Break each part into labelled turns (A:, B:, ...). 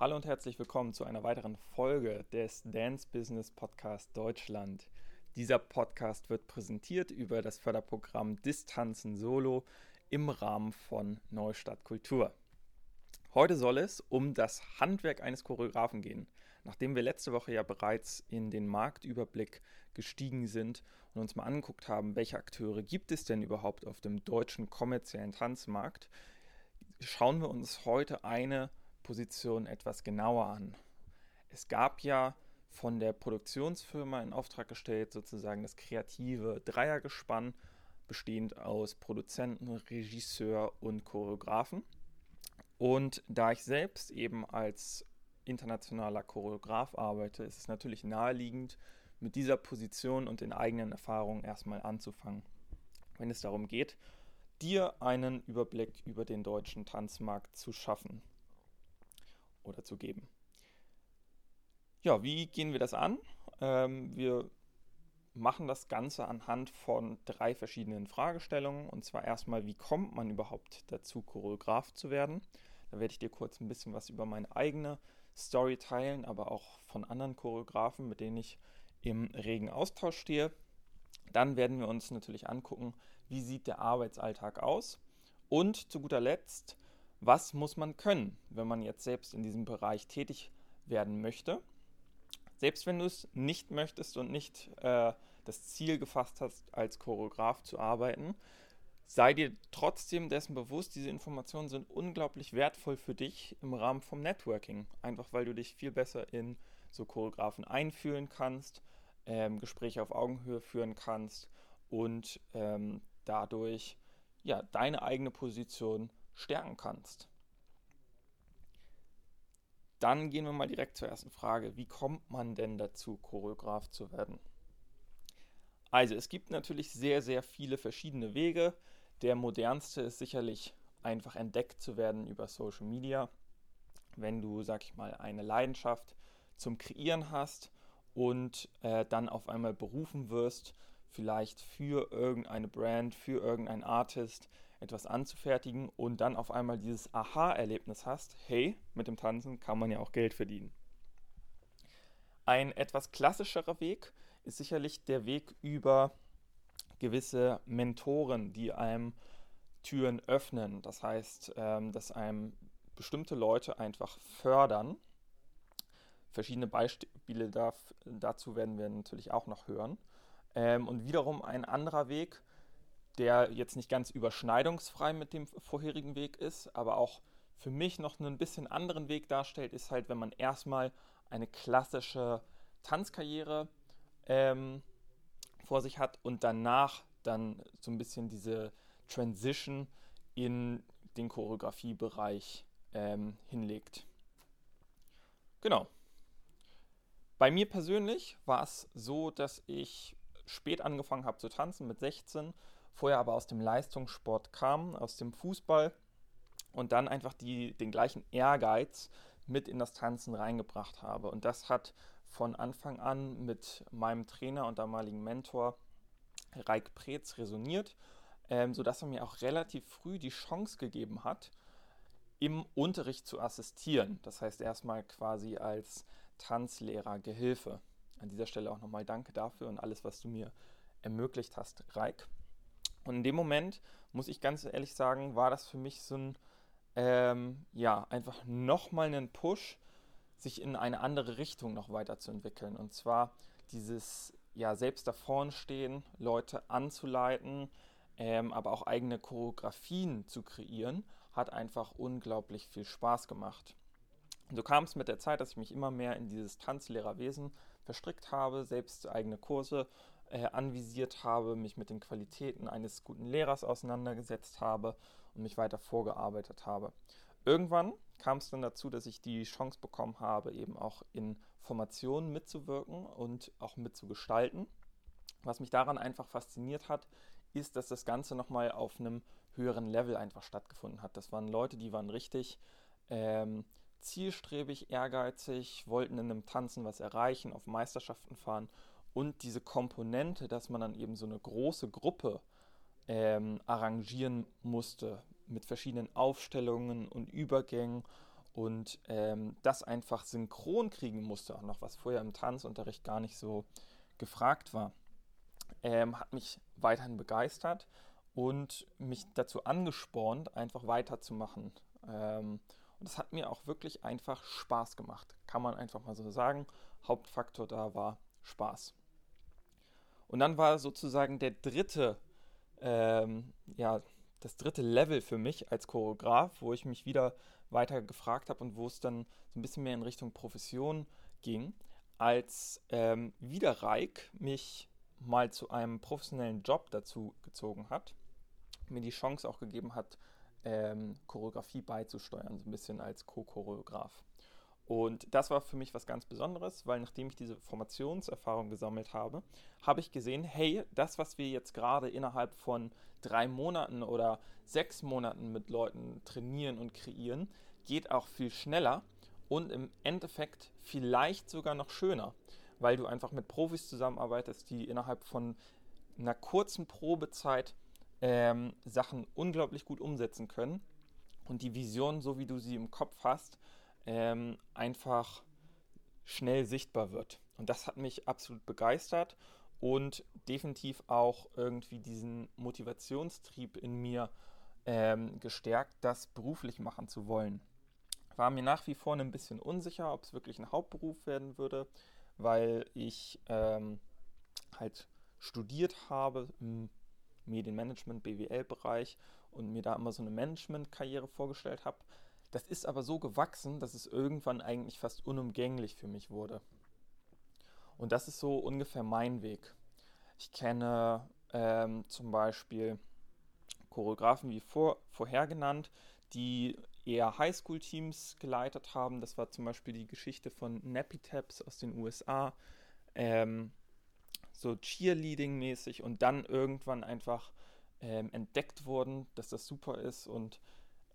A: Hallo und herzlich willkommen zu einer weiteren Folge des Dance Business Podcast Deutschland. Dieser Podcast wird präsentiert über das Förderprogramm Distanzen Solo im Rahmen von Neustadt Kultur. Heute soll es um das Handwerk eines Choreografen gehen. Nachdem wir letzte Woche ja bereits in den Marktüberblick gestiegen sind und uns mal angeguckt haben, welche Akteure gibt es denn überhaupt auf dem deutschen kommerziellen Tanzmarkt, schauen wir uns heute eine Position etwas genauer an. Es gab ja von der Produktionsfirma in Auftrag gestellt sozusagen das kreative Dreiergespann, bestehend aus Produzenten, Regisseur und Choreografen. Und da ich selbst eben als internationaler Choreograf arbeite, ist es natürlich naheliegend, mit dieser Position und den eigenen Erfahrungen erstmal anzufangen. Wenn es darum geht, dir einen Überblick über den deutschen Tanzmarkt zu schaffen oder zu geben. Ja, wie gehen wir das an? Ähm, wir machen das Ganze anhand von drei verschiedenen Fragestellungen. Und zwar erstmal, wie kommt man überhaupt dazu, Choreograf zu werden? Da werde ich dir kurz ein bisschen was über meine eigene Story teilen, aber auch von anderen Choreografen, mit denen ich im regen Austausch stehe. Dann werden wir uns natürlich angucken, wie sieht der Arbeitsalltag aus. Und zu guter Letzt, was muss man können, wenn man jetzt selbst in diesem Bereich tätig werden möchte. Selbst wenn du es nicht möchtest und nicht äh, das Ziel gefasst hast, als Choreograf zu arbeiten, sei dir trotzdem dessen bewusst, diese Informationen sind unglaublich wertvoll für dich im Rahmen vom Networking. Einfach weil du dich viel besser in so Choreografen einfühlen kannst, ähm, Gespräche auf Augenhöhe führen kannst und ähm, dadurch ja, deine eigene Position stärken kannst. Dann gehen wir mal direkt zur ersten Frage. Wie kommt man denn dazu, Choreograf zu werden? Also es gibt natürlich sehr, sehr viele verschiedene Wege. Der modernste ist sicherlich einfach entdeckt zu werden über Social Media. Wenn du, sag ich mal, eine Leidenschaft zum Kreieren hast und äh, dann auf einmal berufen wirst, vielleicht für irgendeine Brand, für irgendeinen Artist etwas anzufertigen und dann auf einmal dieses Aha-Erlebnis hast, hey, mit dem Tanzen kann man ja auch Geld verdienen. Ein etwas klassischerer Weg ist sicherlich der Weg über gewisse Mentoren, die einem Türen öffnen. Das heißt, ähm, dass einem bestimmte Leute einfach fördern. Verschiedene Beispiele dazu werden wir natürlich auch noch hören. Ähm, und wiederum ein anderer Weg, der jetzt nicht ganz überschneidungsfrei mit dem vorherigen Weg ist, aber auch für mich noch einen bisschen anderen Weg darstellt, ist halt, wenn man erstmal eine klassische Tanzkarriere ähm, vor sich hat und danach dann so ein bisschen diese Transition in den Choreografiebereich ähm, hinlegt. Genau. Bei mir persönlich war es so, dass ich spät angefangen habe zu tanzen mit 16, vorher aber aus dem Leistungssport kam, aus dem Fußball und dann einfach die, den gleichen Ehrgeiz mit in das Tanzen reingebracht habe. Und das hat von Anfang an mit meinem Trainer und damaligen Mentor Reik Preetz resoniert, ähm, sodass er mir auch relativ früh die Chance gegeben hat, im Unterricht zu assistieren. Das heißt erstmal quasi als Tanzlehrer Gehilfe. An dieser Stelle auch nochmal danke dafür und alles, was du mir ermöglicht hast, Reik. Und in dem Moment, muss ich ganz ehrlich sagen, war das für mich so ein, ähm, ja, einfach nochmal einen Push, sich in eine andere Richtung noch weiterzuentwickeln. Und zwar dieses, ja, selbst da vorne stehen, Leute anzuleiten, ähm, aber auch eigene Choreografien zu kreieren, hat einfach unglaublich viel Spaß gemacht. Und so kam es mit der Zeit, dass ich mich immer mehr in dieses Tanzlehrerwesen verstrickt habe, selbst eigene Kurse äh, anvisiert habe, mich mit den Qualitäten eines guten Lehrers auseinandergesetzt habe und mich weiter vorgearbeitet habe. Irgendwann kam es dann dazu, dass ich die Chance bekommen habe, eben auch in Formationen mitzuwirken und auch mitzugestalten. Was mich daran einfach fasziniert hat, ist, dass das Ganze nochmal auf einem höheren Level einfach stattgefunden hat. Das waren Leute, die waren richtig ähm, zielstrebig, ehrgeizig, wollten in einem Tanzen was erreichen, auf Meisterschaften fahren und diese Komponente, dass man dann eben so eine große Gruppe ähm, arrangieren musste mit verschiedenen Aufstellungen und Übergängen und ähm, das einfach synchron kriegen musste, auch noch was vorher im Tanzunterricht gar nicht so gefragt war, ähm, hat mich weiterhin begeistert und mich dazu angespornt, einfach weiterzumachen. Ähm, und das hat mir auch wirklich einfach Spaß gemacht, kann man einfach mal so sagen. Hauptfaktor da war Spaß. Und dann war sozusagen der dritte, ähm, ja, das dritte Level für mich als Choreograf, wo ich mich wieder weiter gefragt habe und wo es dann so ein bisschen mehr in Richtung Profession ging, als ähm, wieder Reik mich mal zu einem professionellen Job dazu gezogen hat, mir die Chance auch gegeben hat, ähm, Choreografie beizusteuern, so ein bisschen als Co-Choreograf. Und das war für mich was ganz Besonderes, weil nachdem ich diese Formationserfahrung gesammelt habe, habe ich gesehen, hey, das, was wir jetzt gerade innerhalb von drei Monaten oder sechs Monaten mit Leuten trainieren und kreieren, geht auch viel schneller und im Endeffekt vielleicht sogar noch schöner, weil du einfach mit Profis zusammenarbeitest, die innerhalb von einer kurzen Probezeit ähm, Sachen unglaublich gut umsetzen können und die Vision, so wie du sie im Kopf hast, ähm, einfach schnell sichtbar wird. Und das hat mich absolut begeistert und definitiv auch irgendwie diesen Motivationstrieb in mir ähm, gestärkt, das beruflich machen zu wollen. War mir nach wie vor ein bisschen unsicher, ob es wirklich ein Hauptberuf werden würde, weil ich ähm, halt studiert habe im Medienmanagement, BWL-Bereich und mir da immer so eine Management-Karriere vorgestellt habe. Das ist aber so gewachsen, dass es irgendwann eigentlich fast unumgänglich für mich wurde. Und das ist so ungefähr mein Weg. Ich kenne ähm, zum Beispiel Choreografen wie vor, vorher genannt, die eher Highschool-Teams geleitet haben. Das war zum Beispiel die Geschichte von Nappy Taps aus den USA. Ähm, so Cheerleading-mäßig und dann irgendwann einfach ähm, entdeckt wurden, dass das super ist und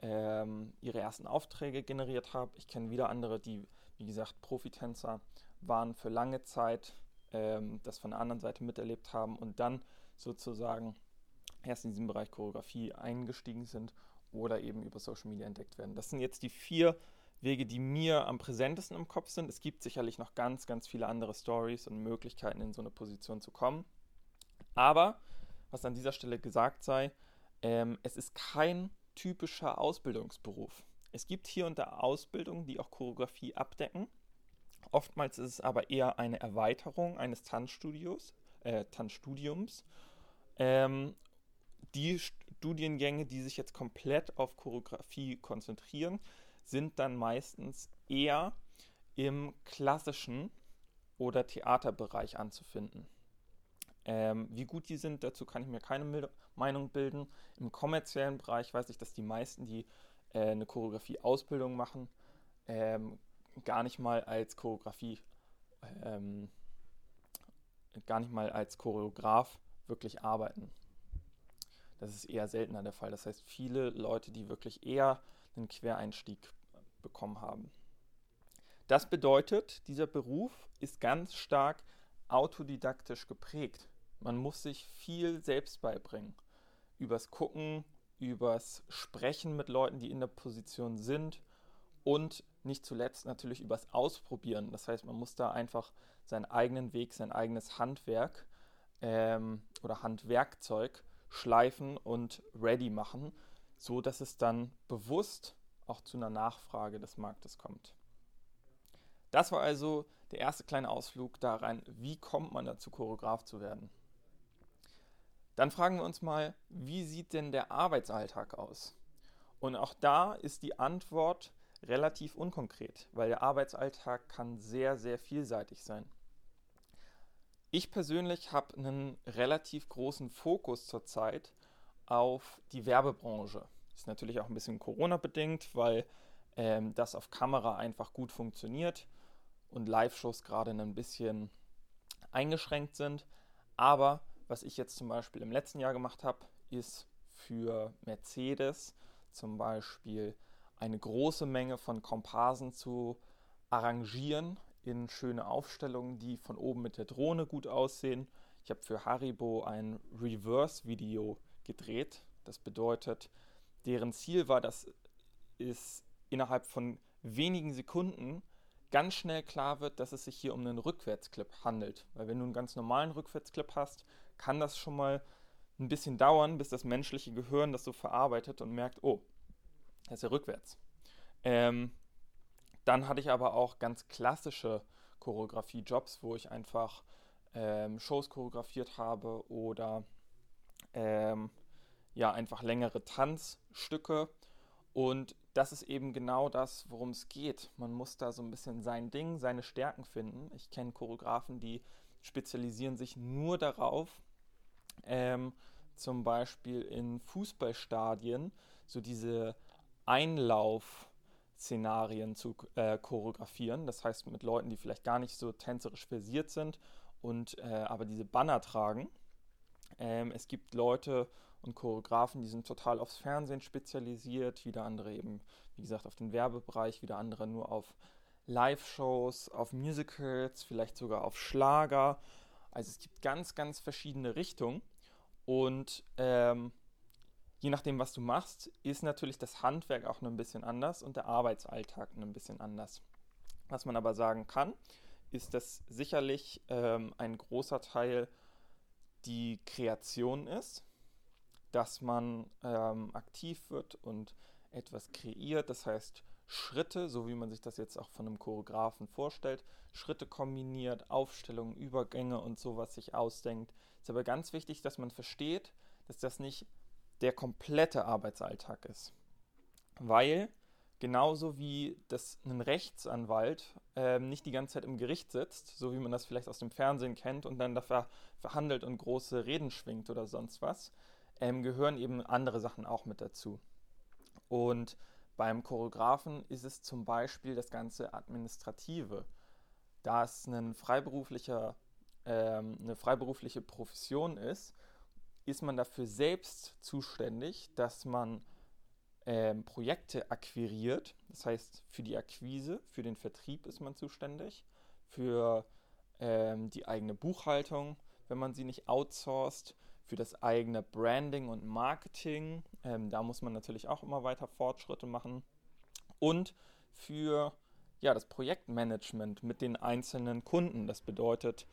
A: ähm, ihre ersten Aufträge generiert habe. Ich kenne wieder andere, die, wie gesagt, Profitänzer waren für lange Zeit, ähm, das von der anderen Seite miterlebt haben und dann sozusagen erst in diesem Bereich Choreografie eingestiegen sind oder eben über Social Media entdeckt werden. Das sind jetzt die vier Wege, die mir am präsentesten im Kopf sind. Es gibt sicherlich noch ganz, ganz viele andere Stories und Möglichkeiten, in so eine Position zu kommen. Aber, was an dieser Stelle gesagt sei, ähm, es ist kein typischer Ausbildungsberuf. Es gibt hier und da Ausbildungen, die auch Choreografie abdecken. Oftmals ist es aber eher eine Erweiterung eines Tanzstudios, äh, Tanzstudiums. Ähm, die Studiengänge, die sich jetzt komplett auf Choreografie konzentrieren, sind dann meistens eher im klassischen oder Theaterbereich anzufinden. Ähm, wie gut die sind, dazu kann ich mir keine Meinung bilden. Im kommerziellen Bereich weiß ich, dass die meisten, die äh, eine Choreografie-Ausbildung machen, ähm, gar nicht mal als Choreografie, ähm, gar nicht mal als Choreograf wirklich arbeiten. Das ist eher seltener der Fall. Das heißt, viele Leute, die wirklich eher einen Quereinstieg bekommen haben. Das bedeutet, dieser Beruf ist ganz stark autodidaktisch geprägt. Man muss sich viel selbst beibringen. Übers Gucken, übers Sprechen mit Leuten, die in der Position sind und nicht zuletzt natürlich übers Ausprobieren. Das heißt, man muss da einfach seinen eigenen Weg, sein eigenes Handwerk ähm, oder Handwerkzeug schleifen und ready machen, so dass es dann bewusst auch zu einer Nachfrage des Marktes kommt. Das war also der erste kleine Ausflug da rein, wie kommt man dazu, Choreograf zu werden. Dann fragen wir uns mal, wie sieht denn der Arbeitsalltag aus? Und auch da ist die Antwort relativ unkonkret, weil der Arbeitsalltag kann sehr, sehr vielseitig sein. Ich persönlich habe einen relativ großen Fokus zurzeit auf die Werbebranche. Ist natürlich auch ein bisschen Corona-bedingt, weil ähm, das auf Kamera einfach gut funktioniert und Live-Shows gerade ein bisschen eingeschränkt sind. Aber was ich jetzt zum Beispiel im letzten Jahr gemacht habe, ist für Mercedes zum Beispiel eine große Menge von Komparsen zu arrangieren in schöne Aufstellungen, die von oben mit der Drohne gut aussehen. Ich habe für Haribo ein Reverse-Video gedreht. Das bedeutet, deren Ziel war, dass es innerhalb von wenigen Sekunden ganz schnell klar wird, dass es sich hier um einen Rückwärtsclip handelt. Weil wenn du einen ganz normalen Rückwärtsclip hast, kann das schon mal ein bisschen dauern, bis das menschliche Gehirn das so verarbeitet und merkt, oh, das ist ja rückwärts. Ähm, dann hatte ich aber auch ganz klassische Choreografie-Jobs, wo ich einfach ähm, Shows choreografiert habe oder ähm, ja einfach längere Tanzstücke. Und das ist eben genau das, worum es geht. Man muss da so ein bisschen sein Ding, seine Stärken finden. Ich kenne Choreografen, die spezialisieren sich nur darauf, ähm, zum Beispiel in Fußballstadien so diese Einlauf-Szenarien zu äh, choreografieren. Das heißt mit Leuten, die vielleicht gar nicht so tänzerisch versiert sind und äh, aber diese Banner tragen. Ähm, es gibt Leute und Choreografen, die sind total aufs Fernsehen spezialisiert, wieder andere eben, wie gesagt, auf den Werbebereich, wieder andere nur auf Live-Shows, auf Musicals, vielleicht sogar auf Schlager. Also es gibt ganz, ganz verschiedene Richtungen. Und ähm, je nachdem, was du machst, ist natürlich das Handwerk auch ein bisschen anders und der Arbeitsalltag ein bisschen anders. Was man aber sagen kann, ist, dass sicherlich ähm, ein großer Teil die Kreation ist, dass man ähm, aktiv wird und etwas kreiert, das heißt Schritte, so wie man sich das jetzt auch von einem Choreografen vorstellt, Schritte kombiniert, Aufstellungen, Übergänge und sowas sich ausdenkt. Ist aber ganz wichtig, dass man versteht, dass das nicht der komplette Arbeitsalltag ist. Weil genauso wie das ein Rechtsanwalt äh, nicht die ganze Zeit im Gericht sitzt, so wie man das vielleicht aus dem Fernsehen kennt und dann dafür verhandelt und große Reden schwingt oder sonst was, ähm, gehören eben andere Sachen auch mit dazu. Und beim Choreografen ist es zum Beispiel das ganze Administrative. Da es ein freiberuflicher, ähm, eine freiberufliche Profession ist, ist man dafür selbst zuständig, dass man ähm, Projekte akquiriert. Das heißt, für die Akquise, für den Vertrieb ist man zuständig, für ähm, die eigene Buchhaltung, wenn man sie nicht outsourced, für das eigene Branding und Marketing. Ähm, da muss man natürlich auch immer weiter Fortschritte machen. Und für ja, das Projektmanagement mit den einzelnen Kunden. Das bedeutet,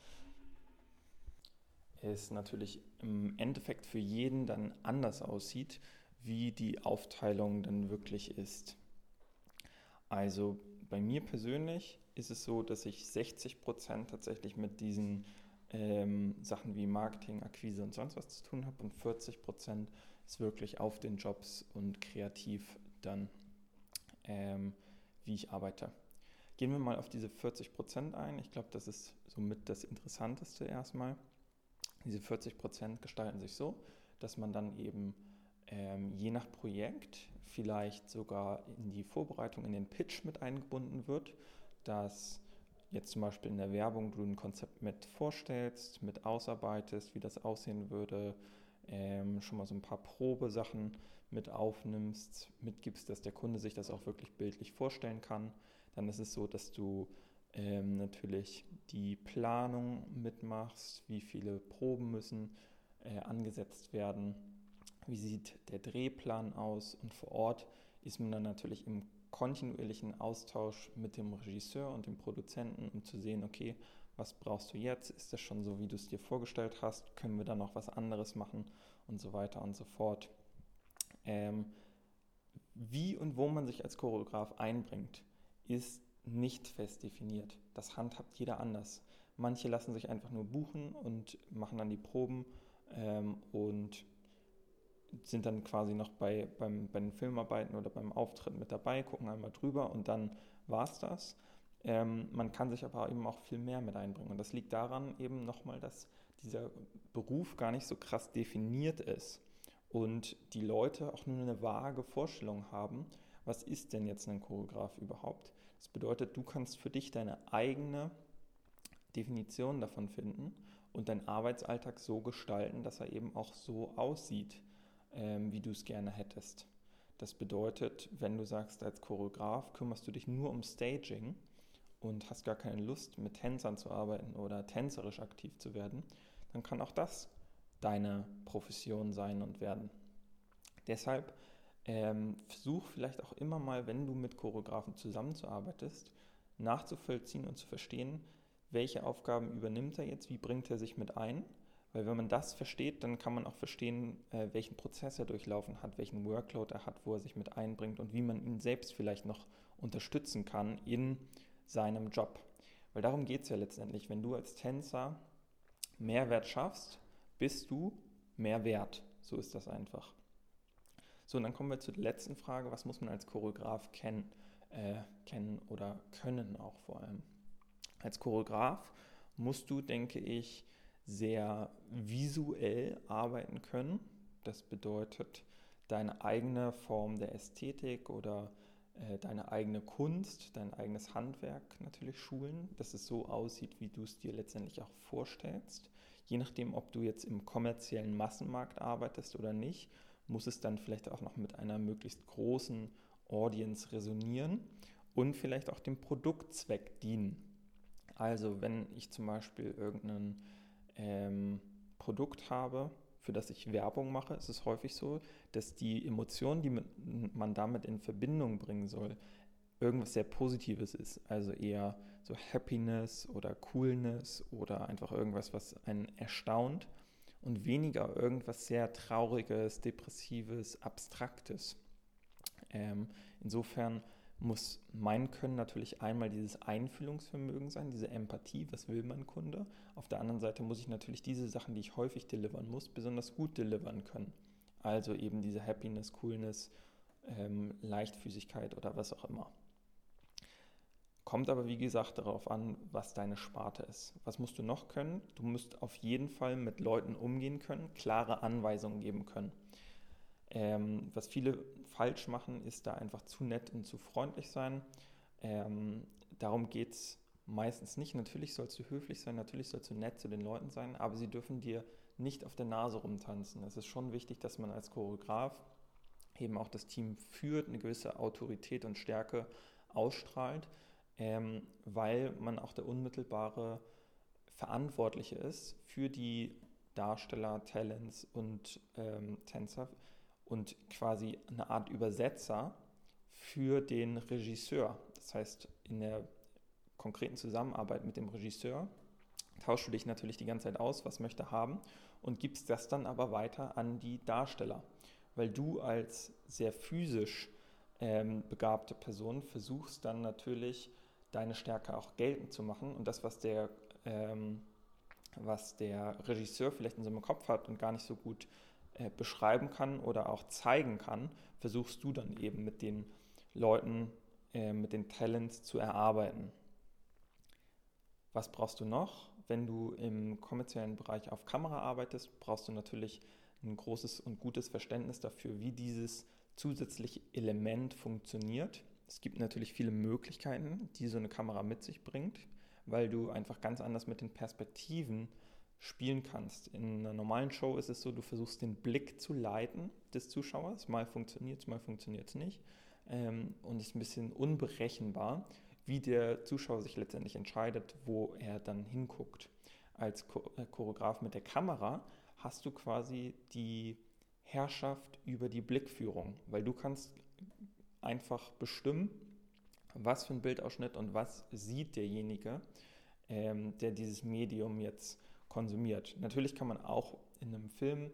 A: es natürlich im Endeffekt für jeden dann anders aussieht, wie die Aufteilung dann wirklich ist. Also bei mir persönlich ist es so, dass ich 60 Prozent tatsächlich mit diesen ähm, Sachen wie Marketing, Akquise und sonst was zu tun habe und 40 Prozent ist wirklich auf den Jobs und kreativ dann, ähm, wie ich arbeite. Gehen wir mal auf diese 40 Prozent ein. Ich glaube, das ist somit das Interessanteste erstmal. Diese 40 Prozent gestalten sich so, dass man dann eben ähm, je nach Projekt vielleicht sogar in die Vorbereitung, in den Pitch mit eingebunden wird, dass jetzt zum Beispiel in der Werbung du ein Konzept mit vorstellst, mit ausarbeitest, wie das aussehen würde, ähm, schon mal so ein paar Probesachen mit aufnimmst, mitgibst, dass der Kunde sich das auch wirklich bildlich vorstellen kann. Dann ist es so, dass du ähm, natürlich die Planung mitmachst, wie viele Proben müssen äh, angesetzt werden, wie sieht der Drehplan aus und vor Ort ist man dann natürlich im kontinuierlichen Austausch mit dem Regisseur und dem Produzenten, um zu sehen, okay, was brauchst du jetzt? Ist das schon so, wie du es dir vorgestellt hast? Können wir da noch was anderes machen? Und so weiter und so fort. Ähm, wie und wo man sich als Choreograf einbringt, ist nicht fest definiert. Das handhabt jeder anders. Manche lassen sich einfach nur buchen und machen dann die Proben ähm, und sind dann quasi noch bei, beim, bei den Filmarbeiten oder beim Auftritt mit dabei, gucken einmal drüber und dann war es das. Ähm, man kann sich aber eben auch viel mehr mit einbringen. Und das liegt daran eben nochmal, dass dieser Beruf gar nicht so krass definiert ist und die Leute auch nur eine vage Vorstellung haben, was ist denn jetzt ein Choreograf überhaupt? Das bedeutet, du kannst für dich deine eigene Definition davon finden und deinen Arbeitsalltag so gestalten, dass er eben auch so aussieht, ähm, wie du es gerne hättest. Das bedeutet, wenn du sagst, als Choreograf kümmerst du dich nur um Staging und hast gar keine Lust, mit Tänzern zu arbeiten oder tänzerisch aktiv zu werden, dann kann auch das deine Profession sein und werden. Deshalb ähm, versuch vielleicht auch immer mal, wenn du mit Choreografen zusammenzuarbeitest, nachzuvollziehen und zu verstehen, welche Aufgaben übernimmt er jetzt, wie bringt er sich mit ein. Weil wenn man das versteht, dann kann man auch verstehen, äh, welchen Prozess er durchlaufen hat, welchen Workload er hat, wo er sich mit einbringt und wie man ihn selbst vielleicht noch unterstützen kann in seinem Job. Weil darum geht es ja letztendlich. Wenn du als Tänzer Mehrwert schaffst, bist du mehr wert. So ist das einfach. So, und dann kommen wir zur letzten Frage, was muss man als Choreograf kennen, äh, kennen oder können auch vor allem. Als Choreograf musst du, denke ich, sehr visuell arbeiten können. Das bedeutet, deine eigene Form der Ästhetik oder äh, deine eigene Kunst, dein eigenes Handwerk natürlich schulen, dass es so aussieht, wie du es dir letztendlich auch vorstellst. Je nachdem, ob du jetzt im kommerziellen Massenmarkt arbeitest oder nicht, muss es dann vielleicht auch noch mit einer möglichst großen Audience resonieren und vielleicht auch dem Produktzweck dienen. Also wenn ich zum Beispiel irgendein ähm, Produkt habe, für das ich Werbung mache, ist es häufig so, dass die Emotionen, die man damit in Verbindung bringen soll, irgendwas sehr Positives ist. Also eher so Happiness oder Coolness oder einfach irgendwas, was einen erstaunt und weniger irgendwas sehr Trauriges, Depressives, Abstraktes. Ähm, insofern muss mein Können natürlich einmal dieses Einfühlungsvermögen sein, diese Empathie, was will mein Kunde. Auf der anderen Seite muss ich natürlich diese Sachen, die ich häufig delivern muss, besonders gut delivern können. Also eben diese Happiness, Coolness, ähm, Leichtfüßigkeit oder was auch immer. Kommt aber wie gesagt darauf an, was deine Sparte ist. Was musst du noch können? Du musst auf jeden Fall mit Leuten umgehen können, klare Anweisungen geben können. Ähm, was viele falsch machen, ist da einfach zu nett und zu freundlich sein. Ähm, darum geht es meistens nicht. Natürlich sollst du höflich sein, natürlich sollst du nett zu den Leuten sein, aber sie dürfen dir nicht auf der Nase rumtanzen. Es ist schon wichtig, dass man als Choreograf eben auch das Team führt, eine gewisse Autorität und Stärke ausstrahlt, ähm, weil man auch der unmittelbare Verantwortliche ist für die Darsteller, Talents und ähm, Tänzer, und quasi eine Art Übersetzer für den Regisseur. Das heißt, in der konkreten Zusammenarbeit mit dem Regisseur tauschst du dich natürlich die ganze Zeit aus, was möchte haben und gibst das dann aber weiter an die Darsteller, weil du als sehr physisch ähm, begabte Person versuchst dann natürlich deine Stärke auch geltend zu machen und das, was der, ähm, was der Regisseur vielleicht in seinem Kopf hat und gar nicht so gut äh, beschreiben kann oder auch zeigen kann, versuchst du dann eben mit den Leuten, äh, mit den Talents zu erarbeiten. Was brauchst du noch? Wenn du im kommerziellen Bereich auf Kamera arbeitest, brauchst du natürlich ein großes und gutes Verständnis dafür, wie dieses zusätzliche Element funktioniert. Es gibt natürlich viele Möglichkeiten, die so eine Kamera mit sich bringt, weil du einfach ganz anders mit den Perspektiven spielen kannst. In einer normalen Show ist es so, du versuchst den Blick zu leiten des Zuschauers. Mal funktioniert es, mal funktioniert es nicht. Ähm, und es ist ein bisschen unberechenbar, wie der Zuschauer sich letztendlich entscheidet, wo er dann hinguckt. Als äh, Choreograf mit der Kamera hast du quasi die Herrschaft über die Blickführung, weil du kannst einfach bestimmen, was für ein Bildausschnitt und was sieht derjenige, ähm, der dieses Medium jetzt konsumiert. Natürlich kann man auch in einem Film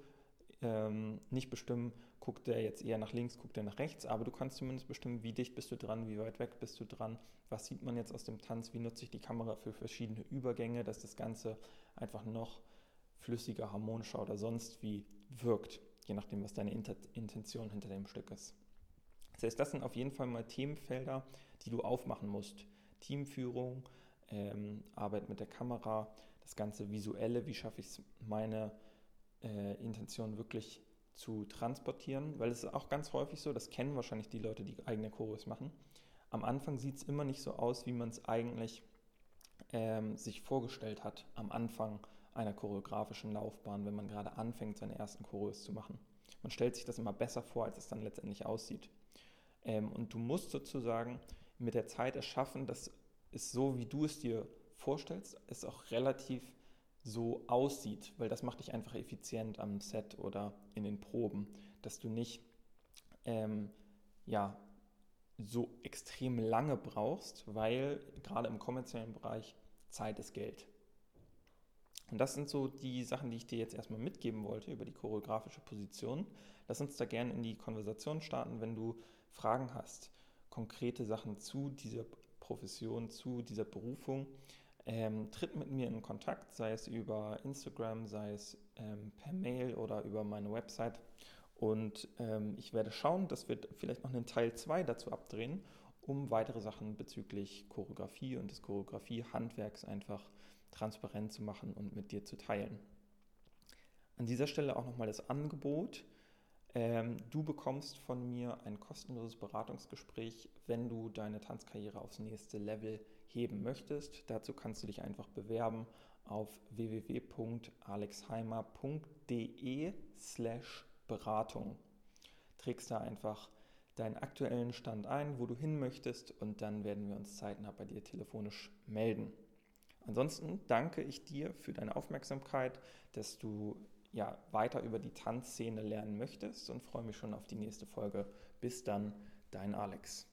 A: ähm, nicht bestimmen, guckt der jetzt eher nach links, guckt der nach rechts, aber du kannst zumindest bestimmen, wie dicht bist du dran, wie weit weg bist du dran, was sieht man jetzt aus dem Tanz, wie nutze ich die Kamera für verschiedene Übergänge, dass das Ganze einfach noch flüssiger, harmonischer oder sonst wie wirkt, je nachdem, was deine Intention hinter dem Stück ist. Das heißt, das sind auf jeden Fall mal Themenfelder, die du aufmachen musst. Teamführung, ähm, Arbeit mit der Kamera, das ganze Visuelle, wie schaffe ich es, meine äh, Intention wirklich zu transportieren, weil es ist auch ganz häufig so, das kennen wahrscheinlich die Leute, die eigene Choreos machen. Am Anfang sieht es immer nicht so aus, wie man es eigentlich ähm, sich vorgestellt hat am Anfang einer choreografischen Laufbahn, wenn man gerade anfängt, seine ersten Choreos zu machen. Man stellt sich das immer besser vor, als es dann letztendlich aussieht. Ähm, und du musst sozusagen mit der Zeit erschaffen, dass es so, wie du es dir vorstellst, es auch relativ so aussieht, weil das macht dich einfach effizient am Set oder in den Proben, dass du nicht ähm, ja, so extrem lange brauchst, weil gerade im kommerziellen Bereich Zeit ist Geld. Und das sind so die Sachen, die ich dir jetzt erstmal mitgeben wollte über die choreografische Position. Lass uns da gerne in die Konversation starten, wenn du Fragen hast, konkrete Sachen zu dieser Profession, zu dieser Berufung. Ähm, tritt mit mir in Kontakt, sei es über Instagram, sei es ähm, per Mail oder über meine Website. Und ähm, ich werde schauen, dass wir vielleicht noch einen Teil 2 dazu abdrehen, um weitere Sachen bezüglich Choreografie und des Choreografie-Handwerks einfach transparent zu machen und mit dir zu teilen. An dieser Stelle auch nochmal das Angebot. Ähm, du bekommst von mir ein kostenloses Beratungsgespräch, wenn du deine Tanzkarriere aufs nächste Level heben möchtest. Dazu kannst du dich einfach bewerben auf www.alexheimer.de slash Beratung. Trägst da einfach deinen aktuellen Stand ein, wo du hin möchtest und dann werden wir uns zeitnah bei dir telefonisch melden. Ansonsten danke ich dir für deine Aufmerksamkeit, dass du ja weiter über die Tanzszene lernen möchtest und freue mich schon auf die nächste Folge. Bis dann, dein Alex.